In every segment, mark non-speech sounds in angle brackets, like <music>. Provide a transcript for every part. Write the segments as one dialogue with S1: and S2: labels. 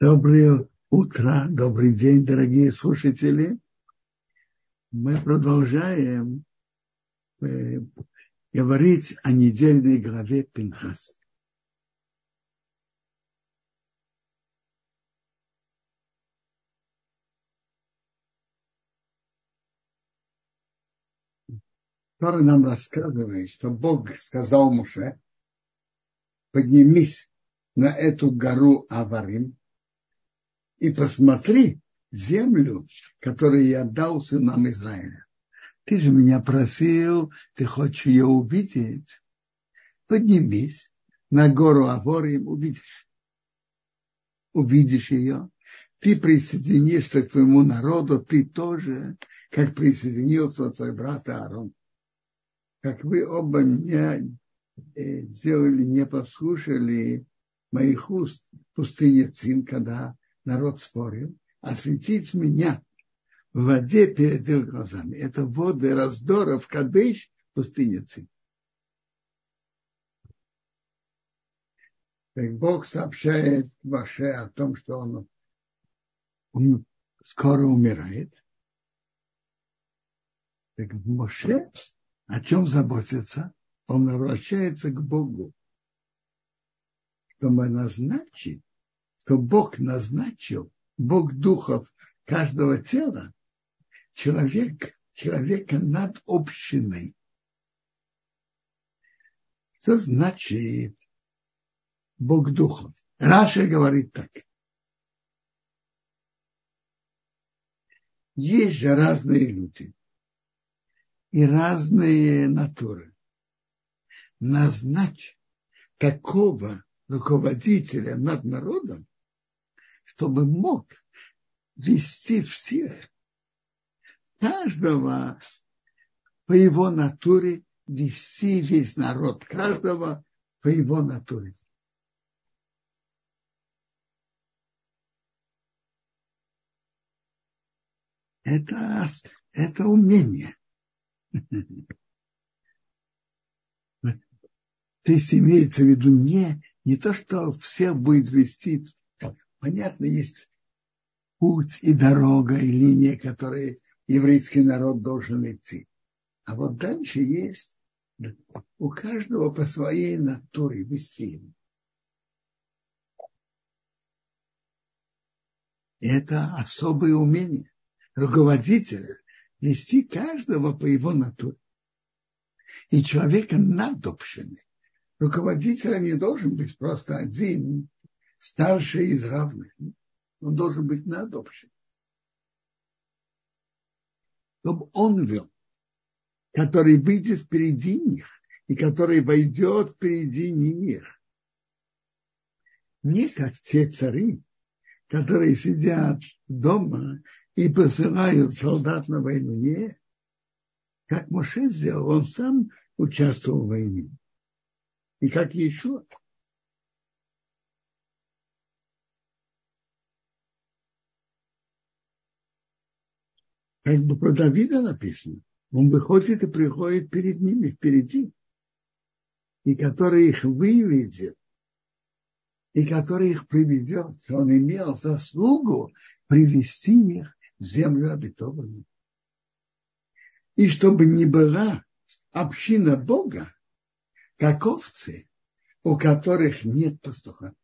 S1: Доброе утро, добрый день, дорогие слушатели. Мы продолжаем э, говорить о недельной главе Пинхас. который нам рассказывает, что Бог сказал Муше, поднимись на эту гору Аварим и посмотри землю, которую я дал сынам Израиля. Ты же меня просил, ты хочешь ее увидеть. Поднимись на гору Аварим, увидишь. Увидишь ее. Ты присоединишься к твоему народу, ты тоже, как присоединился твой брат Аарон как вы оба меня э, сделали, не послушали моих уст в пустыне Цин, когда народ спорил, осветить меня в воде перед их глазами. Это воды раздора в Кадыш, пустыне Цин. Так Бог сообщает Ваше о том, что он, он скоро умирает. Так Моше о чем заботится? Он обращается к Богу, чтобы назначить, что Бог назначил, Бог духов каждого тела, человек, человека над общиной. Что значит Бог духов? Раша говорит так. Есть же разные люди и разные натуры. Назначь такого руководителя над народом, чтобы мог вести всех, каждого по его натуре вести весь народ, каждого по его натуре. Это, это умение. <laughs> То есть имеется в виду не, не то, что все будет вести. Понятно, есть путь и дорога, и линия, которые еврейский народ должен идти. А вот дальше есть у каждого по своей натуре вести. Это особое умение руководителя вести каждого по его натуре. И человека над общиной. Руководителем не должен быть просто один, старший из равных. Он должен быть над общиной. Чтобы он вел, который выйдет впереди них и который войдет впереди них. Не как те цари, которые сидят дома и посылают солдат на войну. Нет. Как Моше сделал, он сам участвовал в войне. И как еще. Как бы про Давида написано. Он выходит и приходит перед ними, впереди. И который их выведет, и который их приведет. Он имел заслугу привести их землю обетованную. И чтобы не была община Бога, как овцы, у которых нет пастуха.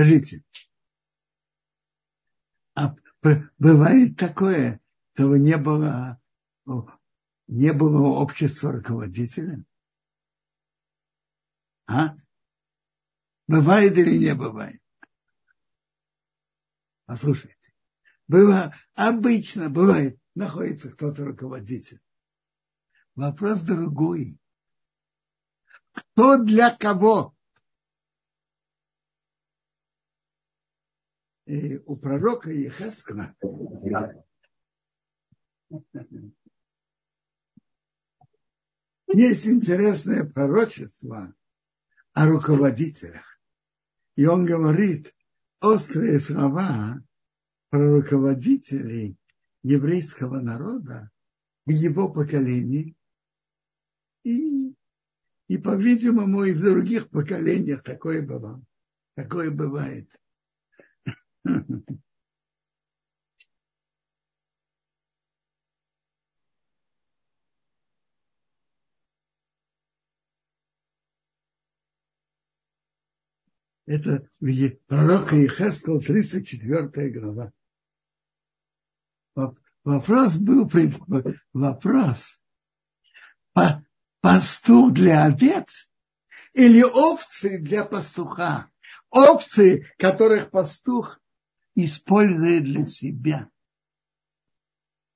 S1: Скажите, а бывает такое, что не было, не было общества руководителя? А? Бывает или не бывает? Послушайте. Бывает, обычно бывает, находится кто-то руководитель. Вопрос другой. Кто для кого? У пророка Ехескина есть интересное пророчество о руководителях. И он говорит острые слова про руководителей еврейского народа в его поколении и, И, по-видимому, и в других поколениях такое бывало. Такое бывает. <laughs> Это пророка Ихескал, 34 глава. Вопрос был, в принципе, вопрос. Пастух для овец или овцы для пастуха? Овцы, которых пастух использует для себя.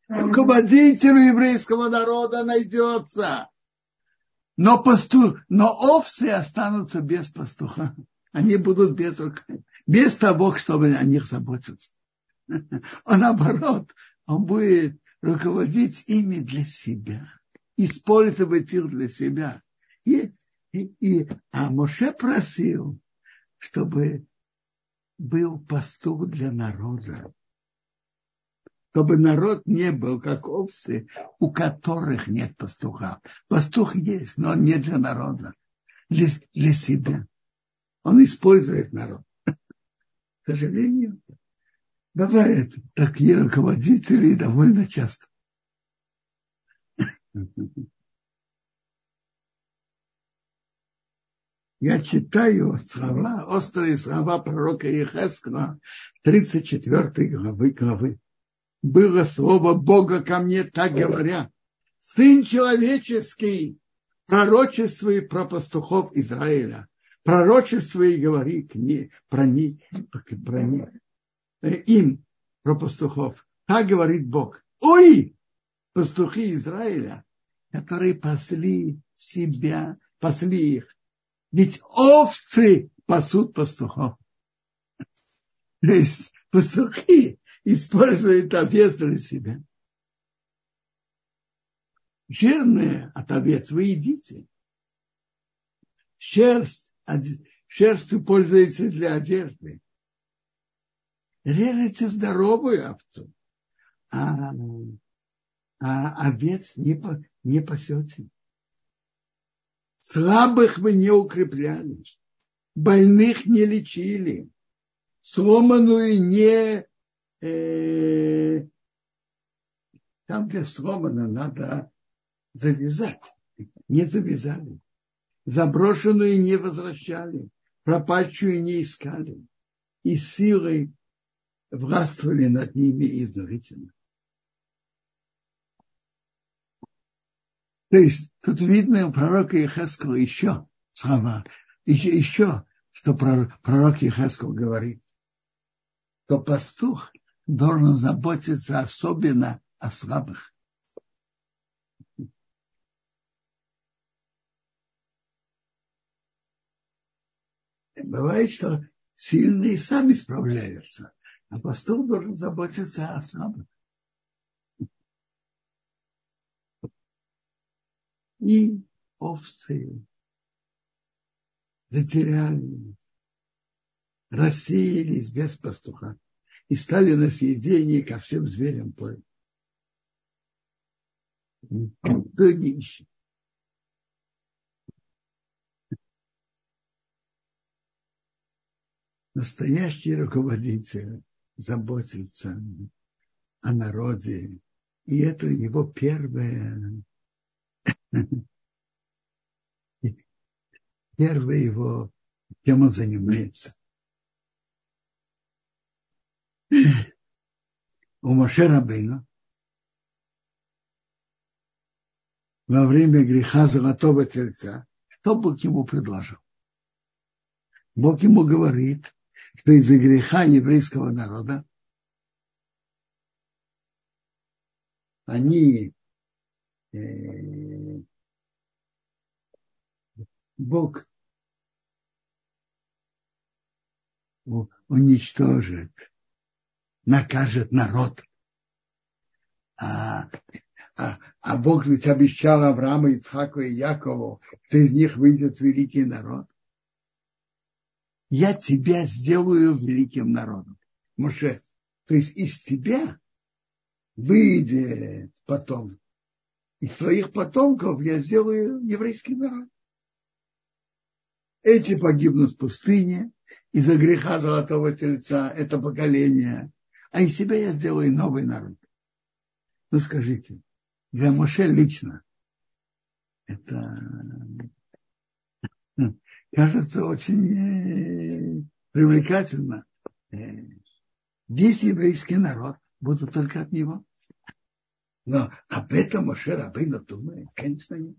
S1: Руководителю еврейского народа найдется. Но, пастух, но овцы останутся без пастуха они будут без рук, без того, чтобы о них заботиться. А наоборот, он будет руководить ими для себя, использовать их для себя. И, и, и, а Моше просил, чтобы был пастух для народа. Чтобы народ не был как овцы, у которых нет пастуха. Пастух есть, но он не для народа, для, для себя. Он использует народ. К сожалению, бывает такие руководители довольно часто. Я читаю слова, острые слова пророка Ехескла, 34 главы, главы. Было слово Бога ко мне, так говоря, Сын человеческий, пророчествует про пастухов Израиля пророчество и говори к ней, про, них, про них, э, им, про пастухов. Так говорит Бог. Ой, пастухи Израиля, которые пасли себя, пасли их. Ведь овцы пасут пастухов. То есть пастухи используют овец для себя. Жирные от овец вы едите. Шерсть шерстью пользуется для одежды. Режете здоровую овцу, а, а овец не, не пасете. Слабых вы не укрепляли, больных не лечили, сломанную не... Э, там, где сломано, надо завязать. Не завязали заброшенную не возвращали, пропащую не искали, и силой властвовали над ними изнурительно. То есть тут видно у пророка Ехескала еще слова, еще, еще что пророк Ехескал говорит, что пастух должен заботиться особенно о слабых. Бывает, что сильные сами справляются, а пастух должен заботиться о слабых. И овцы затеряли, рассеялись без пастуха и стали на съедение ко всем зверям поля. Кто не ищет. настоящий руководитель заботится о народе. И это его первое, <laughs> первое его, чем он занимается. У Моше Рабейна во время греха золотого тельца, что Бог ему предложил? Бог ему говорит, что из-за греха еврейского народа они э, Бог уничтожит, накажет народ. А, а, а Бог ведь обещал Аврааму, Ицхаку и Якову, что из них выйдет великий народ я тебя сделаю великим народом. Моше, то есть из тебя выйдет потом. Из твоих потомков я сделаю еврейский народ. Эти погибнут в пустыне из-за греха золотого тельца, это поколение, а из себя я сделаю новый народ. Ну скажите, для Моше лично это кажется очень э, привлекательно. Э, весь еврейский народ будут только от него. Но об этом Моше Рабейну думает, конечно, нет.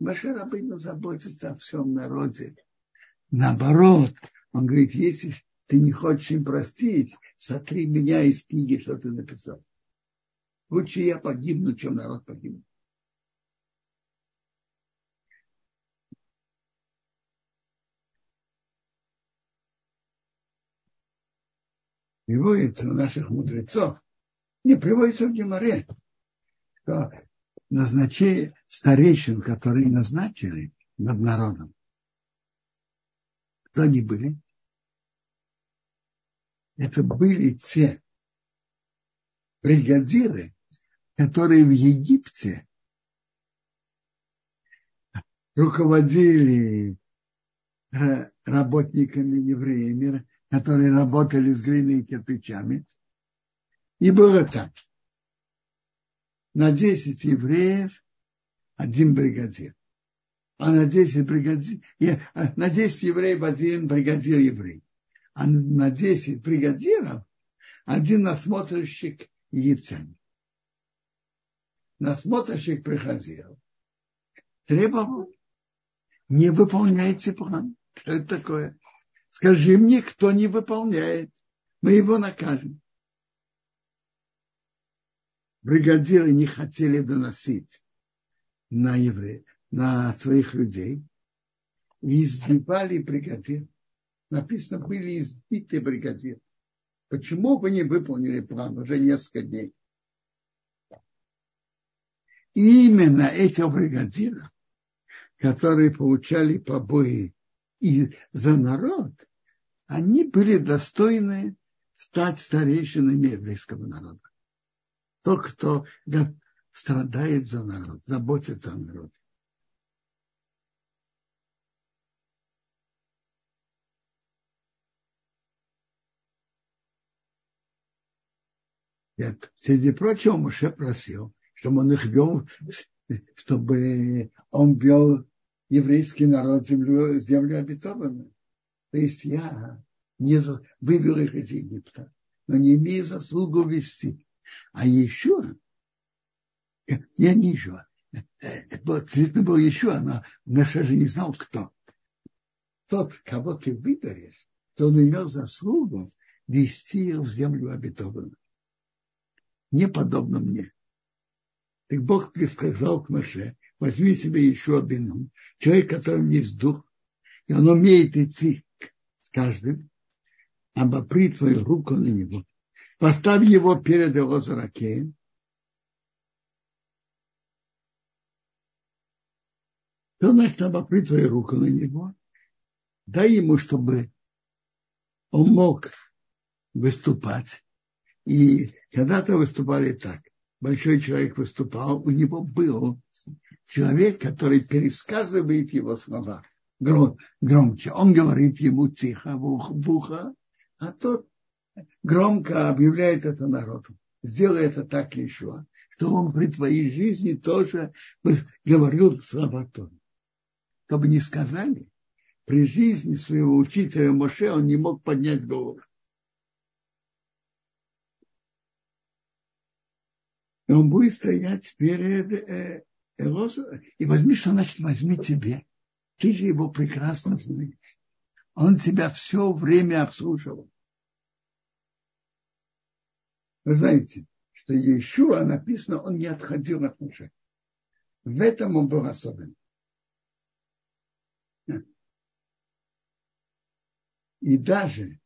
S1: Моше Рабейну заботится о всем народе. Наоборот, он говорит, если ты не хочешь им простить, сотри меня из книги, что ты написал. Лучше я погибну, чем народ погибнет. приводится у наших мудрецов, не приводится в Геморе, что назначение старейшин, которые назначили над народом, кто они были? Это были те бригадиры, которые в Египте руководили э, работниками евреями, которые работали с глиной и кирпичами. И было так. На 10 евреев один бригадир. А на 10 бригадир, а на 10 евреев один бригадир еврей. А на 10 бригадиров один насмотрщик египтяне. Насмотрщик приходил, требовал, не выполняйте план. Что это такое? Скажи мне, кто не выполняет, мы его накажем. Бригадиры не хотели доносить на евреев, на своих людей, и избивали бригадир. Написано, были избиты бригадир. Почему вы не выполнили план уже несколько дней? И именно эти бригадиры, которые получали побои и за народ, они были достойны стать старейшинами еврейского народа. Тот, кто страдает за народ, заботится о народе. Нет. Среди прочего, Муше просил, чтобы он их вел, чтобы он вел еврейский народ землю, землю обетованную. То есть я не вывел их из Египта, но не имею заслугу вести. А еще, я не еще, действительно был еще, но Наша же не знал, кто. Тот, кого ты выберешь, то он имел заслугу вести их в землю обетованную. Не подобно мне. Так Бог сказал к Маше, возьми себе еще один человек, который есть дух, и он умеет идти с каждым, обопри твою руку на него, поставь его перед его зракеем, то значит обопри твою руку на него, дай ему, чтобы он мог выступать. И когда-то выступали так. Большой человек выступал, у него был человек, который пересказывает его слова гром, громче. Он говорит ему тихо в в ухо, а тот громко объявляет это народу. Сделай это так еще, что он при твоей жизни тоже говорил слова Торы. Чтобы не сказали, при жизни своего учителя Моше он не мог поднять голову. И он будет стоять перед э, и возьми, что значит возьми тебе. Ты же его прекрасно знаешь. Он тебя все время обслуживал. Вы знаете, что Иешуа написано, он не отходил от Муше. В этом он был особенный. И даже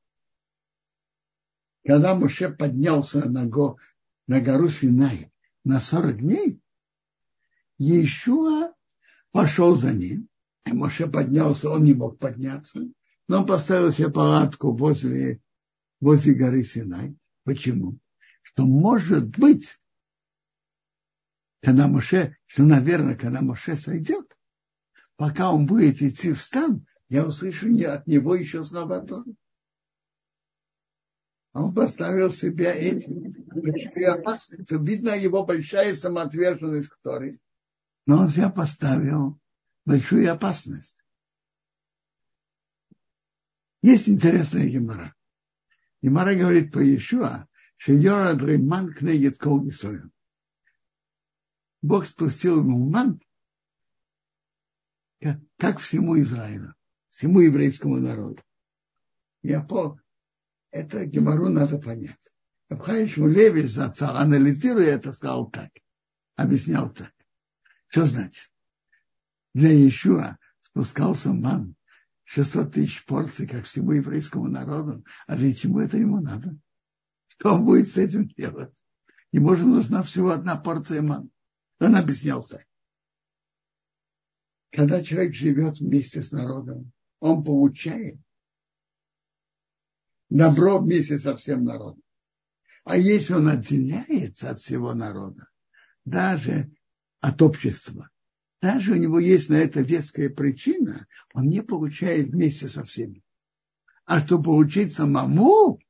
S1: когда Муше поднялся на, го, на гору Синай на 40 дней, Иешуа пошел за ним. И Моше поднялся, он не мог подняться, но он поставил себе палатку возле, возле горы Синай. Почему? Что может быть, когда Моше, что, наверное, когда Моше сойдет, пока он будет идти в стан, я услышу не от него еще слова тоже. Он поставил себя этим большой опасностью. Видно его большая самоотверженность к Торе. Но он себя поставил большую опасность. Есть интересная гемора. Гемора говорит про Иешуа, что Йора Дрейман кнегет кол Бог спустил ему ман, как всему Израилю, всему еврейскому народу. Я по это Гемору надо понять. Абхаиш Мулевич зацал, анализируя это, сказал так, объяснял так. Что значит? Для Иешуа спускался ман 600 тысяч порций, как всему еврейскому народу. А для чего это ему надо? Что он будет с этим делать? Ему же нужна всего одна порция ман. Он объяснял так. Когда человек живет вместе с народом, он получает добро вместе со всем народом. А если он отделяется от всего народа, даже от общества, даже у него есть на это веская причина, он не получает вместе со всеми. А чтобы получить самому,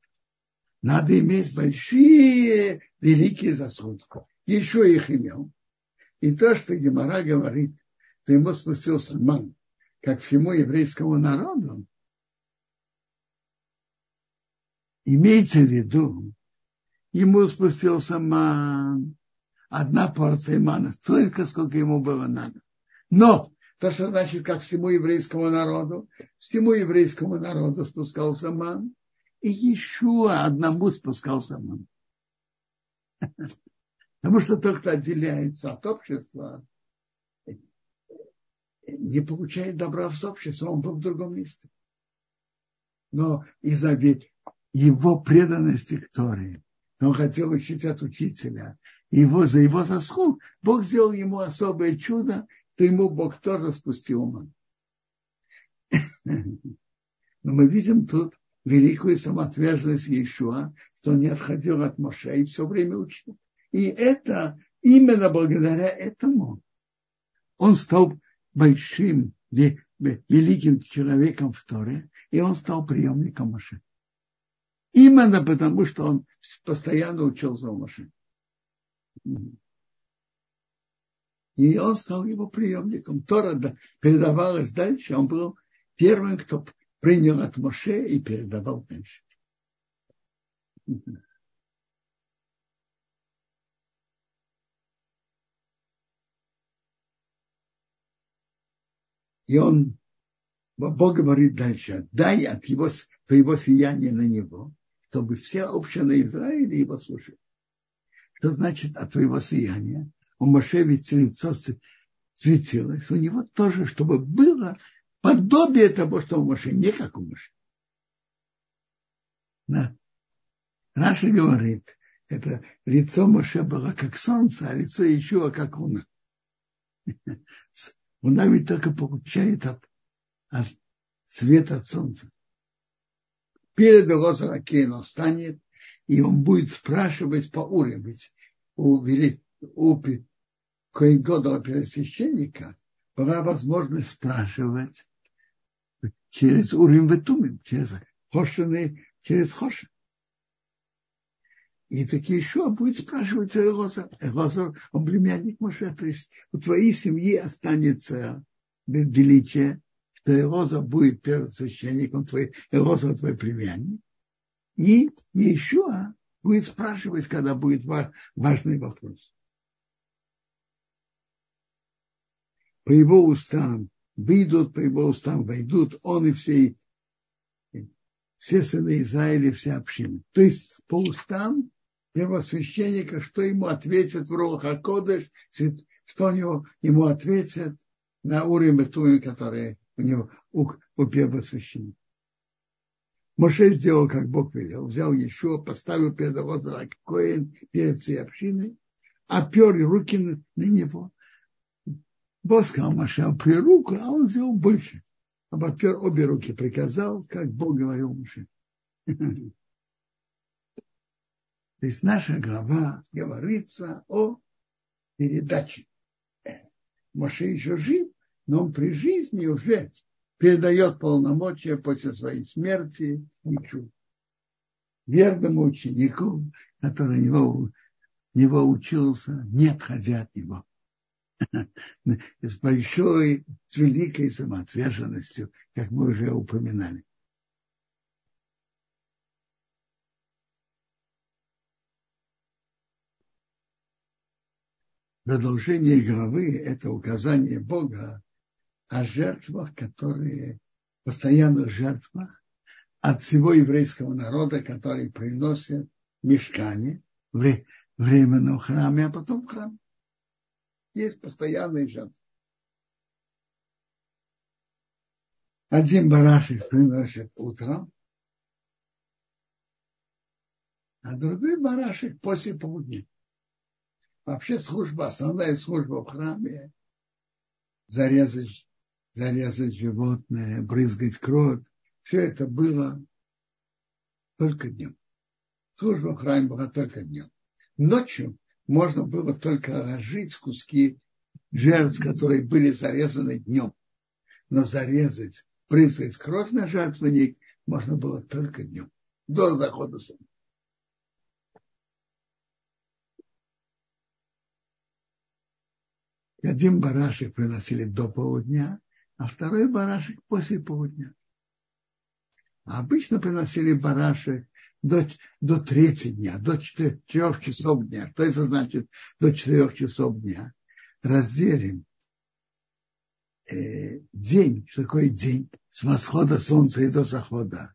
S1: надо иметь большие, великие заслуги. Еще их имел. И то, что Гемора говорит, что ему спустился ман, как всему еврейскому народу, Имеется в виду, ему спустился ман, одна порция мана, столько, сколько ему было надо. Но то, что значит, как всему еврейскому народу, всему еврейскому народу спускался ман, и еще одному спускался ман. <laughs> Потому что тот, кто отделяется от общества, не получает добра в обществе, он был в другом месте. Но из-за его преданности к Торе. Он хотел учить от учителя. Его, за его заслуг Бог сделал ему особое чудо, то ему Бог тоже спустил ума. <laughs> Но мы видим тут великую самоотверженность Иешуа, что он не отходил от Моше и все время учил. И это именно благодаря этому он стал большим, великим человеком в Торе, и он стал приемником Моше. Именно потому, что он постоянно учился у Моше. И он стал его приемником. Тора передавалась дальше. Он был первым, кто принял от Моше и передавал дальше. И он, Бог говорит дальше, дай от его, твоего сияния на него, чтобы все общины Израиля его слушали. Что значит от твоего сияния? У Моше ведь лицо светилось. У него тоже, чтобы было подобие того, что у Моше, не как у Моше. Да. Раша говорит, это лицо Моше было как солнце, а лицо еще как луна. <laughs> Луна ведь только получает от, от света от солнца перед Лозаракен он станет, и он будет спрашивать по. Ведь у, у Коингодова первосвященника была возможность спрашивать через Урим Ветумим, через Хошины, через Хошин. И таки еще будет спрашивать Элозар. Элозар, он племянник Моше, то есть у твоей семьи останется величие что Элоза будет первосвященником, твой, Элоза твой племянник. И еще будет спрашивать, когда будет важный вопрос. По его устам выйдут, по его устам войдут, он и все, все сыны Израиля, вся община. То есть по устам первосвященника, что ему ответят в Руха Кодыш, что него, ему ответят на Урим и Туим, которые у него у, у первосвященника. Моше сделал, как Бог велел. Взял еще, поставил перед Лозера Коин перед всей общиной, опер руки на него. Бог сказал Моше, при руку, а он сделал больше. Обопер обе руки, приказал, как Бог говорил Моше. <laughs> То есть наша глава говорится о передаче. Моше еще жив, но он при жизни уже передает полномочия после своей смерти Ичу, верному ученику, который него, него учился, не отходя от него. <laughs> С большой, с великой самоотверженностью, как мы уже упоминали. Продолжение главы – это указание Бога о жертвах, которые, постоянных жертвах от всего еврейского народа, который приносят мешкане в временном храме, а потом в храм. Есть постоянные жертвы. Один барашек приносит утром, а другой барашек после полудня. Вообще служба, основная служба в храме зарезать, зарезать животное, брызгать кровь. Все это было только днем. Служба в храме была только днем. Ночью можно было только ложить куски жертв, которые были зарезаны днем. Но зарезать, брызгать кровь на жертвенник можно было только днем, до захода солнца. Один барашек приносили до полудня, а второй барашек после полудня. А обычно приносили барашек до, до третьего дня, до четырех часов дня. Что это значит до четырех часов дня? Разделим э, день, что такое день, с восхода солнца и до захода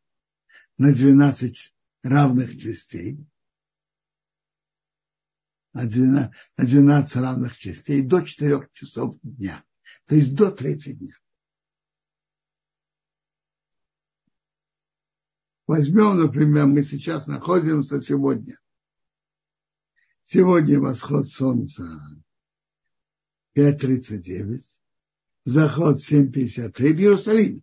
S1: на 12 равных частей на 12, на 12 равных частей до 4 часов дня. То есть до третьего дня. Возьмем, например, мы сейчас находимся сегодня. Сегодня восход солнца 5.39, заход 7.53 в Иерусалиме.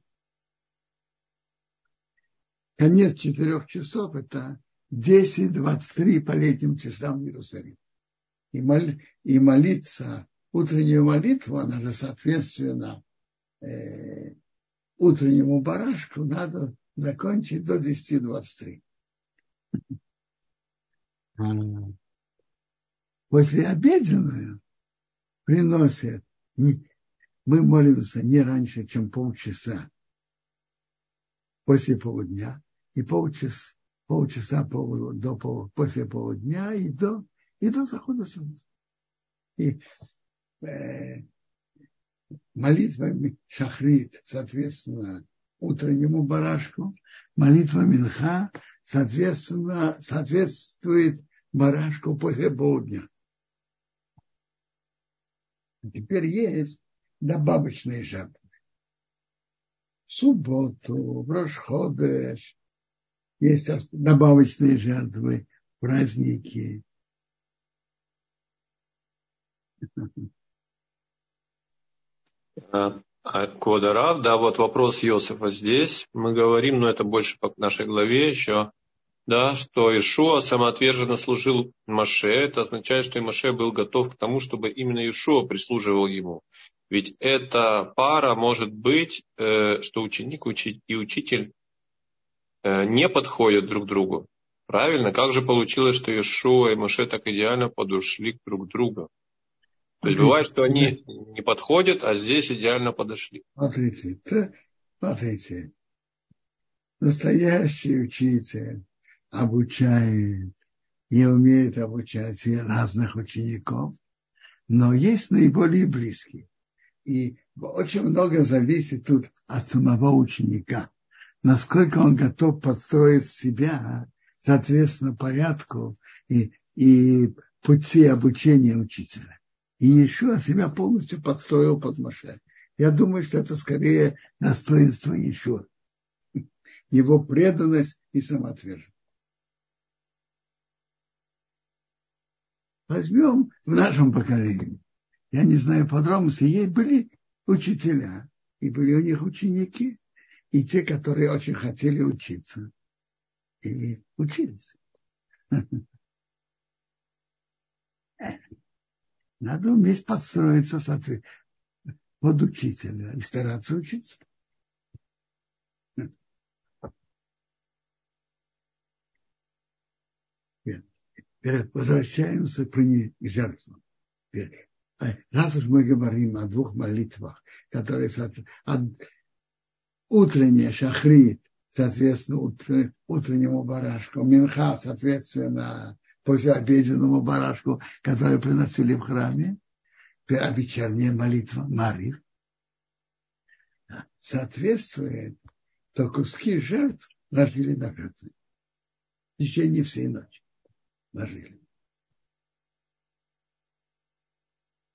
S1: Конец четырех часов – это 10.23 по летним часам в Иерусалиме и, мол, и молиться утреннюю молитву, она же соответственно э, утреннему барашку надо закончить до 10.23. После обеденную приносят, мы молимся не раньше, чем полчаса после полудня, и полчаса, полчаса пол, до пол, после полудня и до и до захода солнца. И э, молитва Шахрит, соответственно, утреннему барашку, молитва Минха, соответственно, соответствует барашку после полдня. Теперь есть добавочные жертвы. В субботу, в Рошходеш есть добавочные жертвы, праздники,
S2: А, Квадарав, да, вот вопрос Иосифа здесь. Мы говорим, но это больше по нашей главе еще, да, что Ишуа самоотверженно служил Маше. Это означает, что и Маше был готов к тому, чтобы именно Ишуа прислуживал ему. Ведь эта пара может быть, э, что ученик и учитель э, не подходят друг другу. Правильно? Как же получилось, что Ишуа и Маше так идеально подошли друг к другу? То есть бывает, что они не подходят, а здесь идеально подошли.
S1: Смотрите, это, смотрите, настоящий учитель обучает и умеет обучать разных учеников, но есть наиболее близкие. И очень много зависит тут от самого ученика, насколько он готов подстроить себя, соответственно, порядку и, и пути обучения учителя и еще себя полностью подстроил под Моше. Я думаю, что это скорее достоинство еще. Его преданность и самоотверженность. Возьмем в нашем поколении. Я не знаю подробностей. Есть были учителя, и были у них ученики, и те, которые очень хотели учиться. И учились. <laughs> Надо уметь подстроиться под учителя и стараться учиться. Возвращаемся к жертвам. Э, раз уж мы говорим о двух молитвах, которые утренняя шахрит, соответственно, утреннему барашку, минха, соответственно, послеобеденному барашку, который приносили в храме, а вечерняя молитва Марив, соответствует, то куски жертв ложили на жертвы. В течение всей ночи ложили.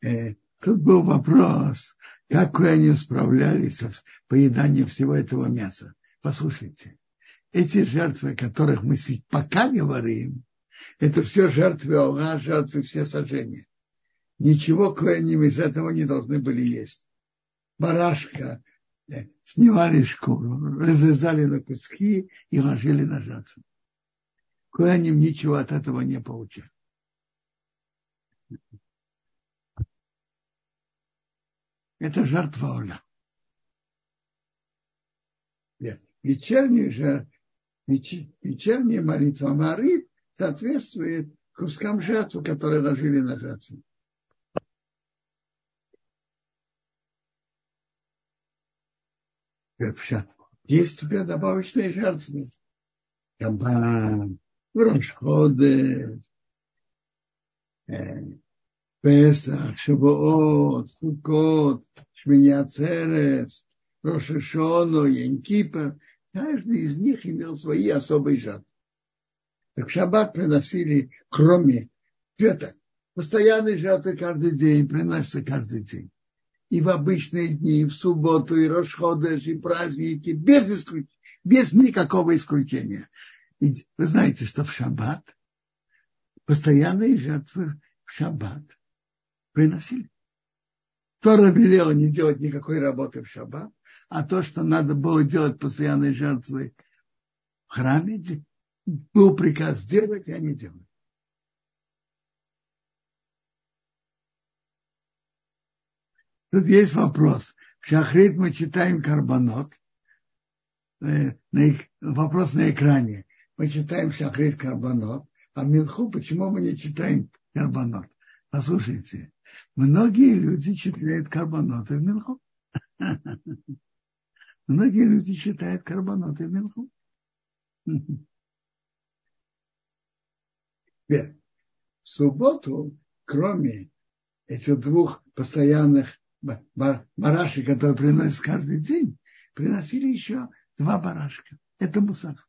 S1: Э, тут был вопрос, как они справлялись с поеданием всего этого мяса. Послушайте, эти жертвы, о которых мы пока говорим, это все жертвы Ога, жертвы все сожжения. Ничего коэним из этого не должны были есть. Барашка э, снимали шкуру, разрезали на куски и ложили на жертву. Коэним ничего от этого не получали. Это жертва Оля. Вечерняя вечерняя молитва Мары соответствует кускам жертвы, которые ложили на жертву. Есть тебе добавочные жертвы. Кабан, Рошходы, Песах, Шавуот, Сукот, Шминя Церес, Рошишону, Янкипа. Каждый из них имел свои особые жертвы. Так шаббат приносили, кроме это, постоянные жертвы каждый день, приносятся каждый день. И в обычные дни, и в субботу, и Рошходеш, и праздники, без, исключ... без никакого исключения. И вы знаете, что в шаббат постоянные жертвы в шаббат приносили. Тора велела не делать никакой работы в шаббат, а то, что надо было делать постоянные жертвы в храме, был приказ сделать, и они делают. Тут есть вопрос. В Шахрит мы читаем карбонот. Э, вопрос на экране. Мы читаем Шахрит карбонот. А Минху почему мы не читаем карбонот? Послушайте, многие люди читают карбоноты в Минху. <laughs> Многие люди читают карбоноты в Минху. <laughs> Теперь, в субботу, кроме этих двух постоянных барашек, которые приносят каждый день, приносили еще два барашка. Это мусав.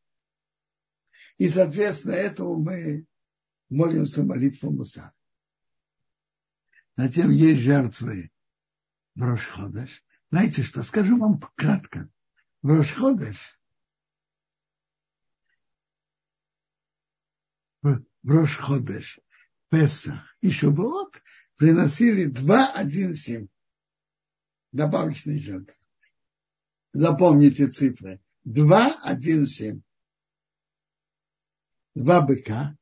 S1: И, соответственно, этому мы молимся молитву мусав. Затем есть жертвы в Рошходаш. Знаете что, скажу вам кратко. В Рошходаш в Рошходеш, Песах и Шубот приносили 2-1-7 добавочные жертвы. Запомните цифры. 2-1-7. Два быка,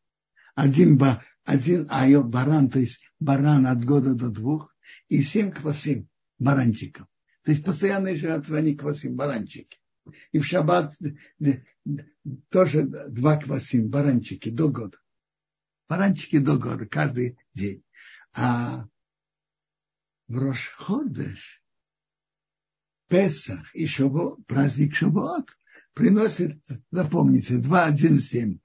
S1: один, ба, один айо, баран, то есть баран от года до двух, и семь квасим, баранчиков. То есть постоянные жертвы, они квасим, баранчики. И в шаббат тоже два квасим, баранчики до года. Баранчики до года, каждый день. А в Рошходеш, Песах и Шабот, праздник Шабот, приносит, запомните, два один семь,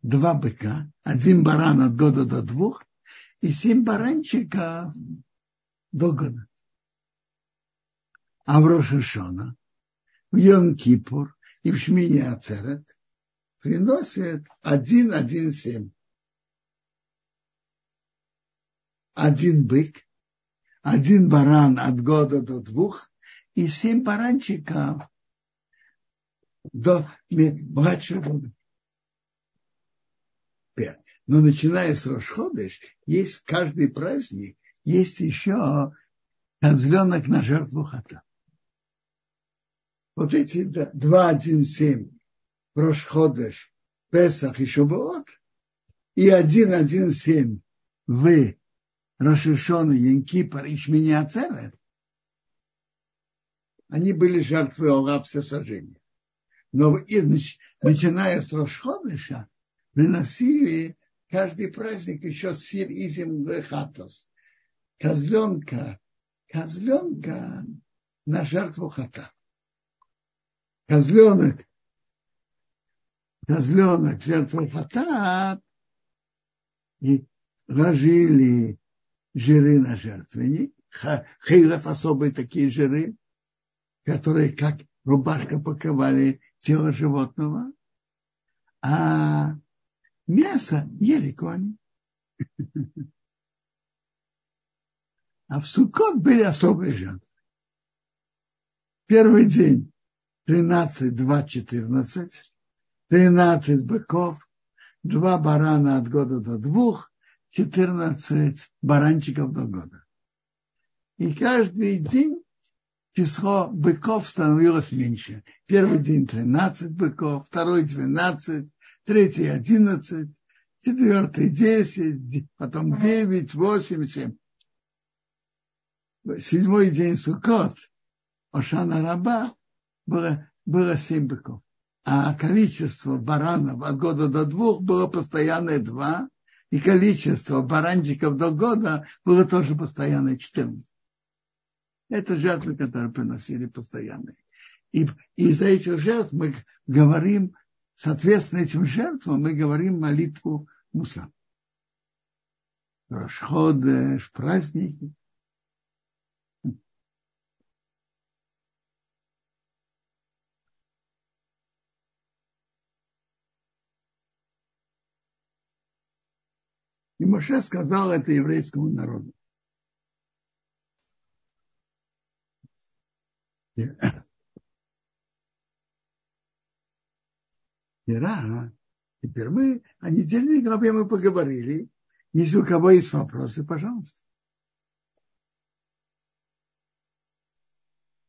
S1: два быка, один баран от года до двух и семь баранчика до года. А в Рошашона в Йом-Кипур и в Шмине Ацерет приносят один-один-семь. Один бык, один баран от года до двух и семь баранчиков до младшего года. Но начиная с Рошходыш, есть каждый праздник, есть еще козленок на жертву хата вот эти два, один, семь, Рошходеш, Песах и Шубот, и один, один, семь в Рошишона, Янкипар и Шмини Ацерет, они были жертвы Аллах все сожжения. Но и, начиная с Рошходыша, приносили каждый праздник еще сир изим хатос. Козленка, козленка на жертву хата. Козленок, козленок, жертву хата, и ложили жиры на жертвенник. Хейлов особые такие жиры, которые как рубашка покрывали тело животного. А мясо ели кони. А в Суккот были особые жертвы. Первый день 13, 2, 14, 13 быков, два барана от года до двух, 14 баранчиков до года. И каждый день число быков становилось меньше. Первый день 13 быков, второй 12, третий 11, четвертый 10, потом 9, 8, 7. Седьмой день Суккот, Ошана Раба, было, было 7 быков. А количество баранов от года до двух было постоянное два, и количество баранчиков до года было тоже постоянное 14. Это жертвы, которые приносили постоянные. И из-за этих жертв мы говорим, соответственно этим жертвам, мы говорим молитву Муса. Рашходеш, праздники. И Моше сказал это еврейскому народу. Ира, теперь мы о недельной главе мы поговорили. Если у кого есть вопросы, пожалуйста.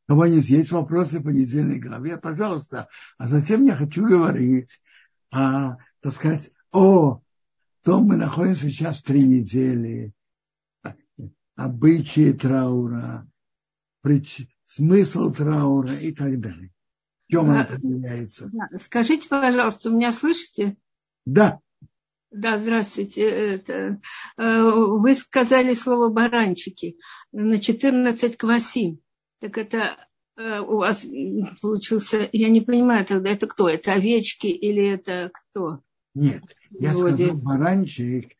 S1: У кого есть вопросы по недельной главе, пожалуйста. А затем я хочу говорить, а, так сказать, о том мы находимся сейчас три недели, обычаи траура, смысл траура и так далее. В чем
S3: да, появляется? Да. Скажите, пожалуйста, меня слышите?
S1: Да.
S3: Да, здравствуйте. Это, э, вы сказали слово баранчики на 14 квасим. Так это э, у вас получился, я не понимаю тогда, это кто? Это овечки или это кто?
S1: Нет, я Вроде... сказал баранчик,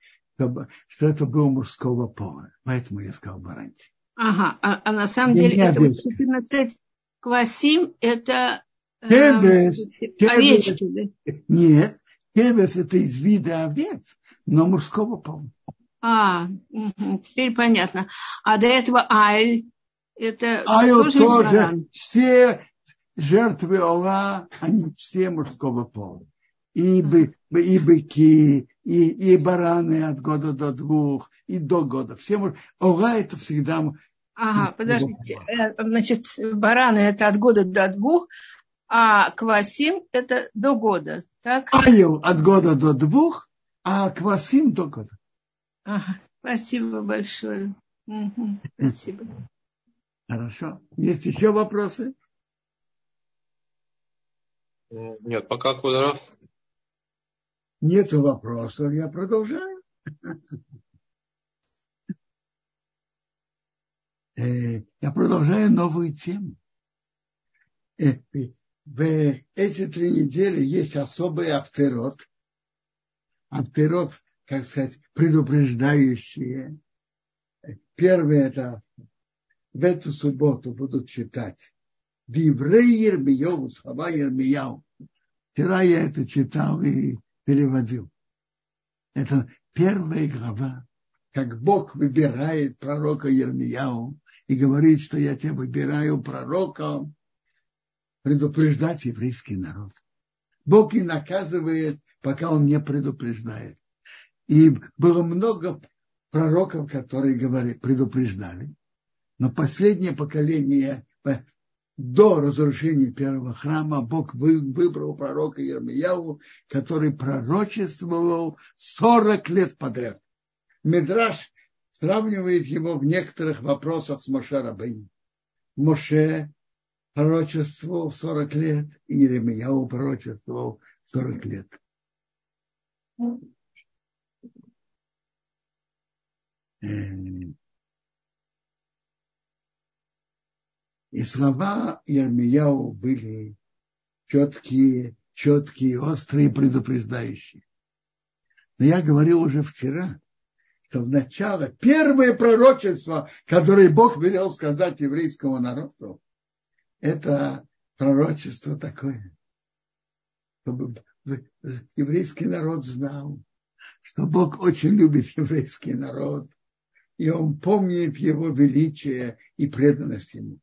S1: что это было мужского пола. Поэтому я сказал баранчик.
S3: Ага, а, а на самом деле это вот 14 квасим, это
S1: э, кебес, э, овечки, да? Нет, кебес это из вида овец, но мужского пола.
S3: А, теперь понятно. А до этого айль, это
S1: айль тоже, тоже все жертвы Алла, они все мужского пола. И, бы, и быки, и, и бараны от года до двух, и до года. Все, ога это всегда...
S3: Ага, подождите. Э, значит, бараны это от года до двух, а квасим это до года, так?
S1: Аю от года до двух, а квасим до года.
S3: Ага, спасибо большое. Угу, спасибо.
S1: Хорошо. Есть еще вопросы?
S2: Нет, пока Кударов.
S1: Нету вопросов, я продолжаю. Э, я продолжаю новую тему. Э, в эти три недели есть особый авторот. Авторот, как сказать, предупреждающие. Первое это в эту субботу будут читать Диврей Ермияу, слова Ермияу. Вчера я это читал и переводил. Это первая глава, как Бог выбирает пророка Ермияу и говорит, что я тебя выбираю пророком, предупреждать еврейский народ. Бог не наказывает, пока он не предупреждает. И было много пророков, которые говорили, предупреждали. Но последнее поколение до разрушения первого храма Бог выбрал пророка Ермияву, который пророчествовал 40 лет подряд. Мидраш сравнивает его в некоторых вопросах с Моше Рабейн. Моше пророчествовал 40 лет, и Еремияу пророчествовал 40 лет. И слова Ермияу были четкие, четкие, острые, предупреждающие. Но я говорил уже вчера, что в начало первое пророчество, которое Бог велел сказать еврейскому народу, это пророчество такое, чтобы еврейский народ знал, что Бог очень любит еврейский народ, и он помнит его величие и преданность ему.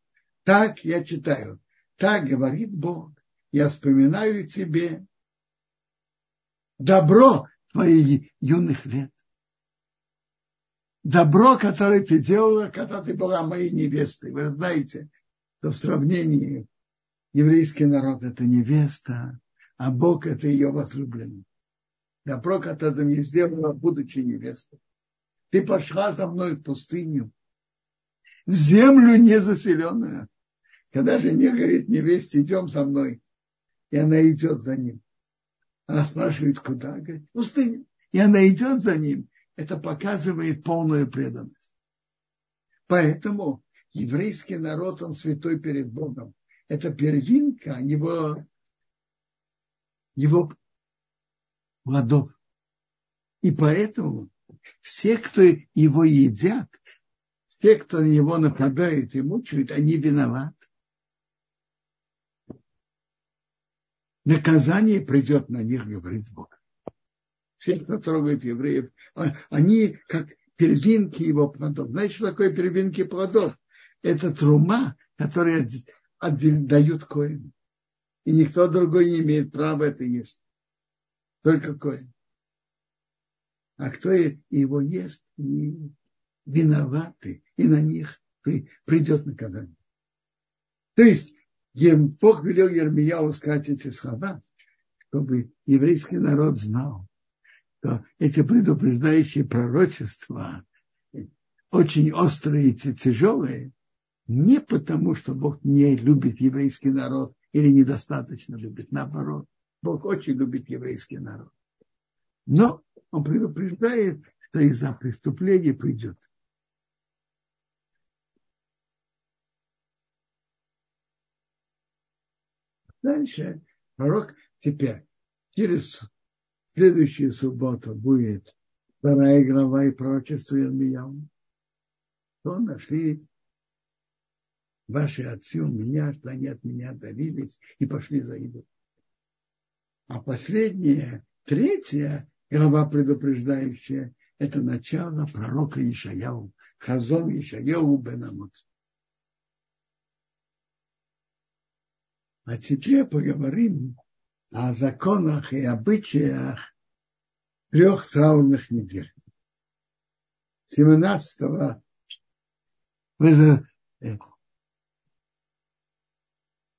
S1: Так я читаю, так говорит Бог, я вспоминаю тебе добро твоих юных лет. Добро, которое ты делала, когда ты была моей невестой. Вы знаете, что в сравнении еврейский народ – это невеста, а Бог – это ее возлюбленный. Добро, которое ты мне сделала, будучи невестой. Ты пошла за мной в пустыню, в землю незаселенную. Когда же не говорит невесте, идем за мной, и она идет за ним. Она спрашивает, куда? Говорит, пустыня. И она идет за ним. Это показывает полную преданность. Поэтому еврейский народ, он святой перед Богом. Это первинка его, его плодов. И поэтому все, кто его едят, все, кто на него нападает и мучают, они виноваты. Наказание придет на них, говорит Бог. Все, кто трогает евреев, а, они как первинки его плодов. Знаете, что такое первинки плодов? Это трума, которую дают коин. И никто другой не имеет права это есть. Только коин. А кто его ест, виноваты, и на них придет наказание. То есть Бог велел Ермияу сказать эти слова, чтобы еврейский народ знал, что эти предупреждающие пророчества очень острые и тяжелые, не потому, что Бог не любит еврейский народ или недостаточно любит, наоборот, Бог очень любит еврейский народ. Но он предупреждает, что из-за преступления придет Дальше пророк теперь через следующую субботу будет вторая глава и пророчество Ирмияу. То нашли ваши отцы у меня, что они от меня дарились и пошли за еду. А последняя, третья глава предупреждающая, это начало пророка Ишаяу, Хазон Ишаяу Бенамот. А теперь поговорим о законах и обычаях трех траурных недель. 17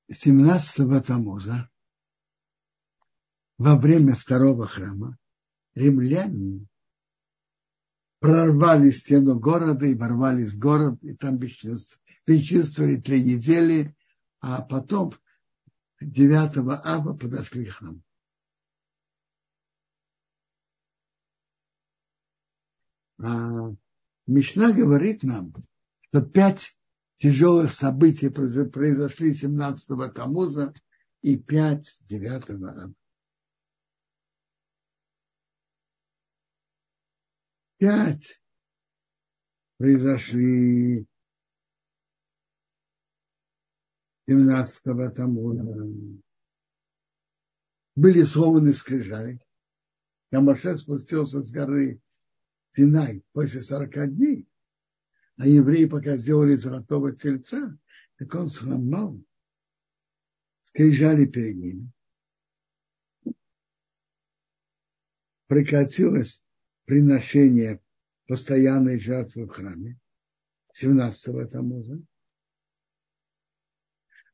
S1: 17 Тамуза во время второго храма римляне прорвали стену города и ворвались в город, и там бесчинствовали три недели, а потом 9 ава подошли к храму. А Мишна говорит нам, что пять тяжелых событий произошли 17-го Тамуза и пять 9 ава. Пять произошли 17-го тому были сломаны скрижали. Камаше спустился с горы Синай после 40 дней, а евреи пока сделали золотого тельца, так он сломал скрижали перед ними. Прекратилось приношение постоянной жертвы в храме 17-го Тамуза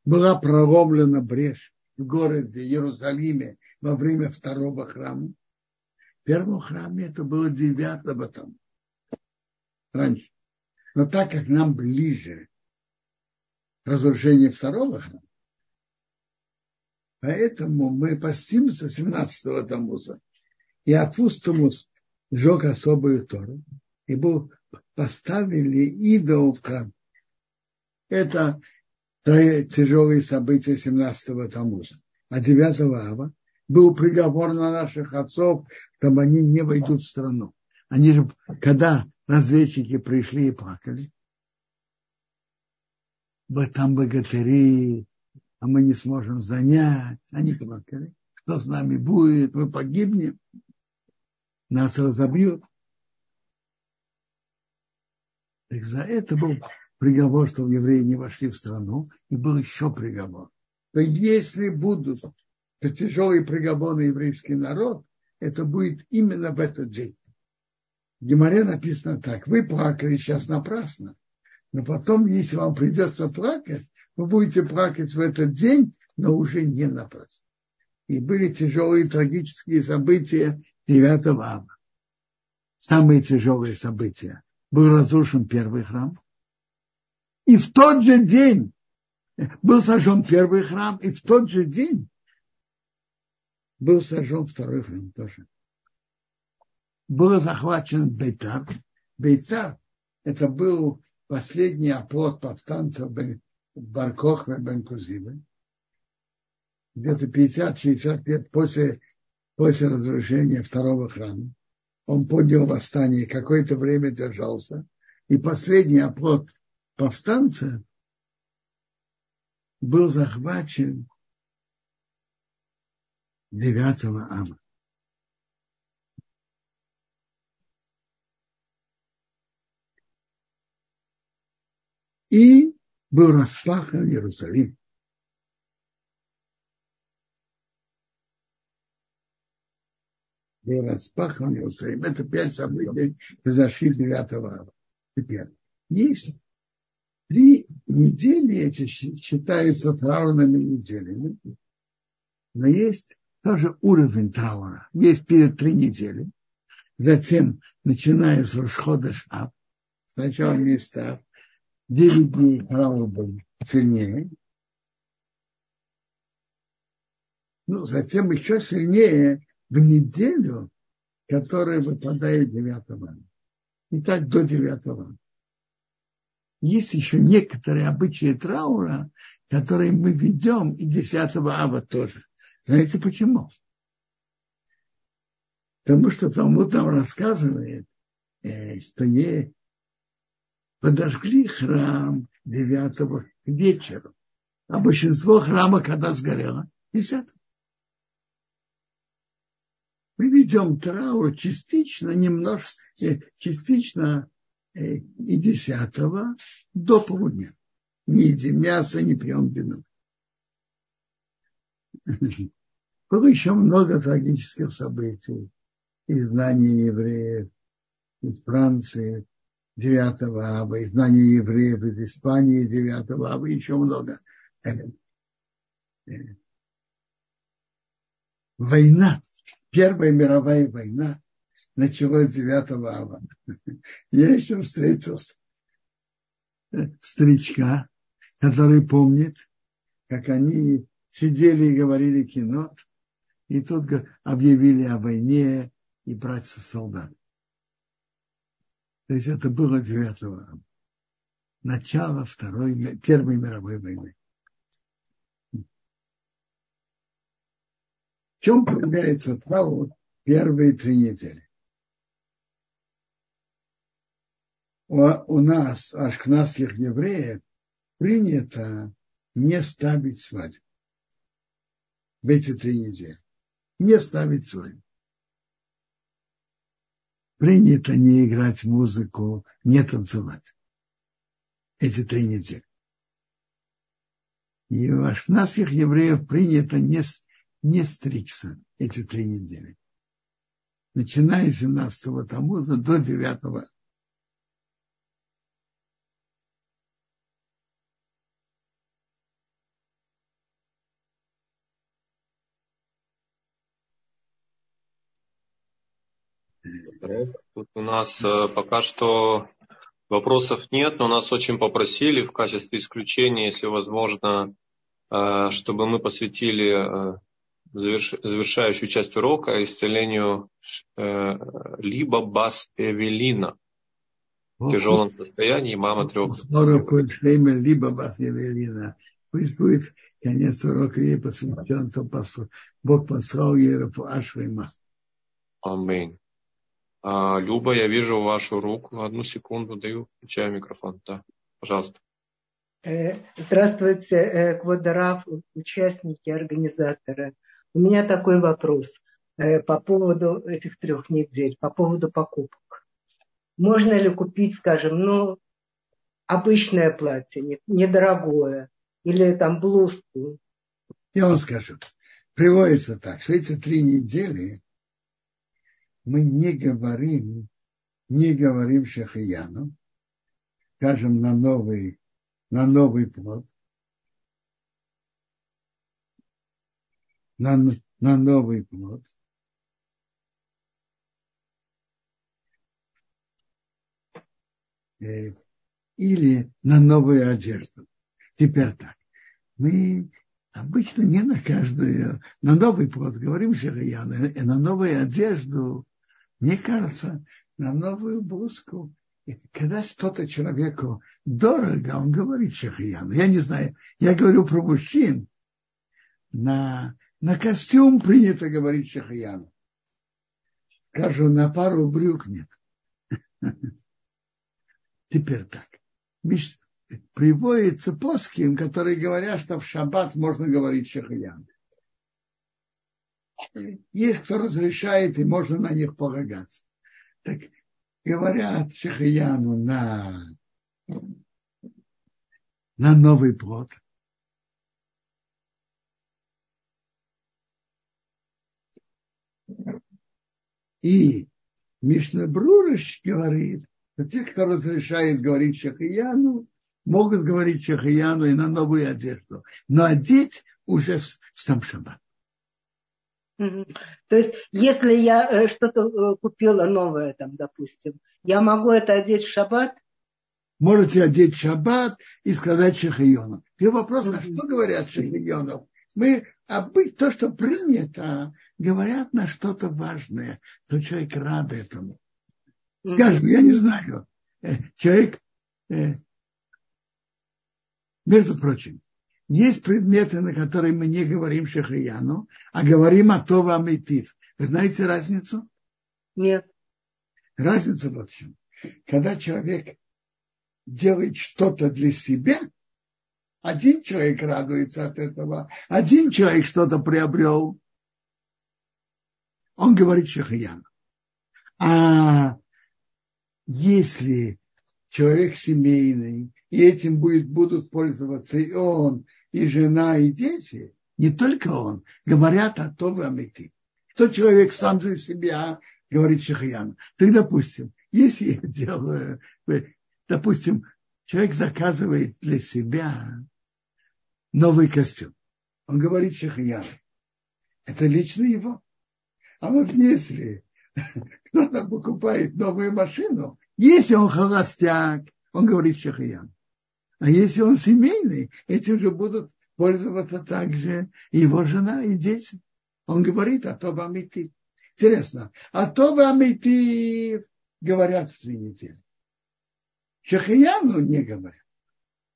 S1: была проломлена брешь в городе Иерусалиме во время второго храма. В первом храме это было девятого там, раньше. Но так как нам ближе разрушение второго храма, поэтому мы постимся 17-го Тамуза. И Афустумус сжег особую Тору и был поставили идол в храм. Это тяжелые события 17-го Тамуза. А 9 ава был приговор на наших отцов, чтобы они не войдут в страну. Они же, когда разведчики пришли и плакали, там богатыри, а мы не сможем занять. Они плакали. Что с нами будет? Мы погибнем. Нас разобьют. Так за это был приговор, что евреи не вошли в страну, и был еще приговор. То если будут тяжелый приговор на еврейский народ, это будет именно в этот день. В Геморе написано так, вы плакали сейчас напрасно, но потом, если вам придется плакать, вы будете плакать в этот день, но уже не напрасно. И были тяжелые трагические события 9 ава. Самые тяжелые события. Был разрушен первый храм. И в тот же день был сожжен первый храм, и в тот же день был сожжен второй храм тоже. Был захвачен Бейтар. Бейтар – это был последний оплот повстанцев Баркохва бен Кузивы. Где-то 50-60 лет после, после разрушения второго храма. Он поднял восстание, какое-то время держался. И последний оплот повстанца был захвачен 9 ава. И был распахан Иерусалим. Был распахан Иерусалим. Это пять событий произошли 9 ава. Теперь, есть три недели эти считаются траурными неделями, но есть тоже уровень траура. Есть перед три недели, затем, начиная с Рушхода Шаб, сначала места, девять дней траура был сильнее, ну, затем еще сильнее в неделю, которая выпадает 9 И так до 9 есть еще некоторые обычаи траура, которые мы ведем и 10 ава тоже. Знаете почему? Потому что Талмуд нам рассказывает, э, что не подожгли храм 9 к вечеру, а большинство храма когда сгорело? 10 мы ведем траур частично, немножко, э, частично и десятого до полудня. Не едим мясо, не пьем вино. Было еще много трагических событий. Изгнание евреев из Франции 9 ава, изгнание евреев из Испании 9 ава, еще много. Война, Первая мировая война началось 9 ава. Я еще встретил старичка, который помнит, как они сидели и говорили кино, и тут объявили о войне и братья солдат. То есть это было 9 ава. Начало Второй, Первой мировой войны. В чем проявляется траур первые три недели? У нас, ашкнадских евреев, принято не ставить свадьбу в эти три недели. Не ставить свадьбу. Принято не играть музыку, не танцевать. Эти три недели. И у ашкнадских евреев принято не, не стричься эти три недели. Начиная с 17-го Тамуза до 9
S2: Тут у нас э, пока что вопросов нет, но нас очень попросили в качестве исключения, если возможно, э, чтобы мы посвятили э, завершающую часть урока исцелению либо бас Эвелина. в тяжелом состоянии, мама трех.
S1: Либо вас Пусть будет конец урока ей посвящен, то Бог послал ей Ашвима.
S2: Аминь. А, Люба, я вижу вашу руку. Одну секунду даю, включаю микрофон. Да, пожалуйста.
S4: Э, здравствуйте, э, Квадарав, участники, организаторы. У меня такой вопрос э, по поводу этих трех недель, по поводу покупок. Можно ли купить, скажем, ну, обычное платье, недорогое, или там блузку?
S1: Я вам скажу. Приводится так, что эти три недели мы не говорим, не говорим Шахияну, скажем, на новый, на новый плод, на, на новый плод. Э, или на новую одежду. Теперь так. Мы обычно не на каждую, на новый плод говорим Шахаяна, и на новую одежду мне кажется, на новую блузку, когда что-то человеку дорого, он говорит шахиян. Я не знаю, я говорю про мужчин. На, на костюм принято говорить шахиян. Скажу, на пару брюк нет. <laughs> Теперь так. Приводится плоским, которые говорят, что в шаббат можно говорить шахиян. Есть кто разрешает, и можно на них полагаться. Так говорят Шахаяну на, на новый плод. И Мишна Брурыш говорит, что те, кто разрешает говорить Шахаяну, могут говорить Шахаяну и на новую одежду, но одеть уже в сам шаббат.
S4: То есть, если я э, что-то э, купила новое, там, допустим, я могу это одеть в шаббат?
S1: Можете одеть в шаббат и сказать шахионов. И вопрос, на что говорят шахионов? Мы обы, то, что принято, говорят на что-то важное, что человек рад этому. Скажем, я не знаю, э, человек, между прочим, есть предметы, на которые мы не говорим шахаяну, а говорим о Това Амитив. Вы знаете разницу?
S4: Нет.
S1: Разница в чем. Когда человек делает что-то для себя, один человек радуется от этого, один человек что-то приобрел, он говорит шахаяну. А если человек семейный, и этим будет, будут пользоваться и он, и жена, и дети, не только он, говорят о том Амити. Кто человек сам за себя говорит Шахаян. Так, допустим, если я делаю, допустим, человек заказывает для себя новый костюм. Он говорит Шахаян. Это лично его. А вот если кто-то покупает новую машину, если он холостяк, он говорит Шахаян. А если он семейный, этим же будут пользоваться также и его жена, и дети. Он говорит о том Амити. Интересно, а то Амити говорят в три недели. Шахияну не говорят.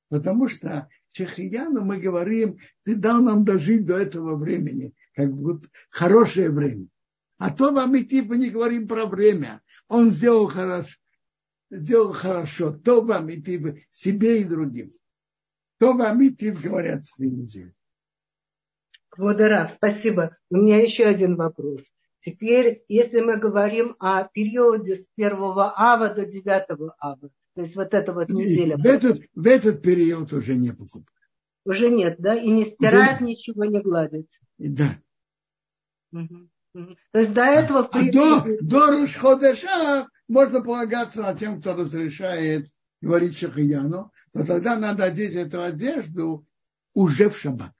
S1: Потому что Шахияну мы говорим, ты дал нам дожить до этого времени, как будто хорошее время. А то Амити мы не говорим про время. Он сделал хорошо, сделал хорошо, то вам и ты себе и другим. То вам и ты говорят в недели.
S4: Квадора, спасибо. У меня еще один вопрос. Теперь, если мы говорим о периоде с 1 ава до 9 ава, то есть вот эта вот неделя.
S1: В этот, в этот период уже не покупают.
S4: Уже нет, да? И не стирать уже... ничего, не гладить.
S1: Да.
S4: Угу. То есть до этого...
S1: А, а до, до Рушходеша можно полагаться на тем, кто разрешает говорить Шахияну, но тогда надо одеть эту одежду уже в шаббат.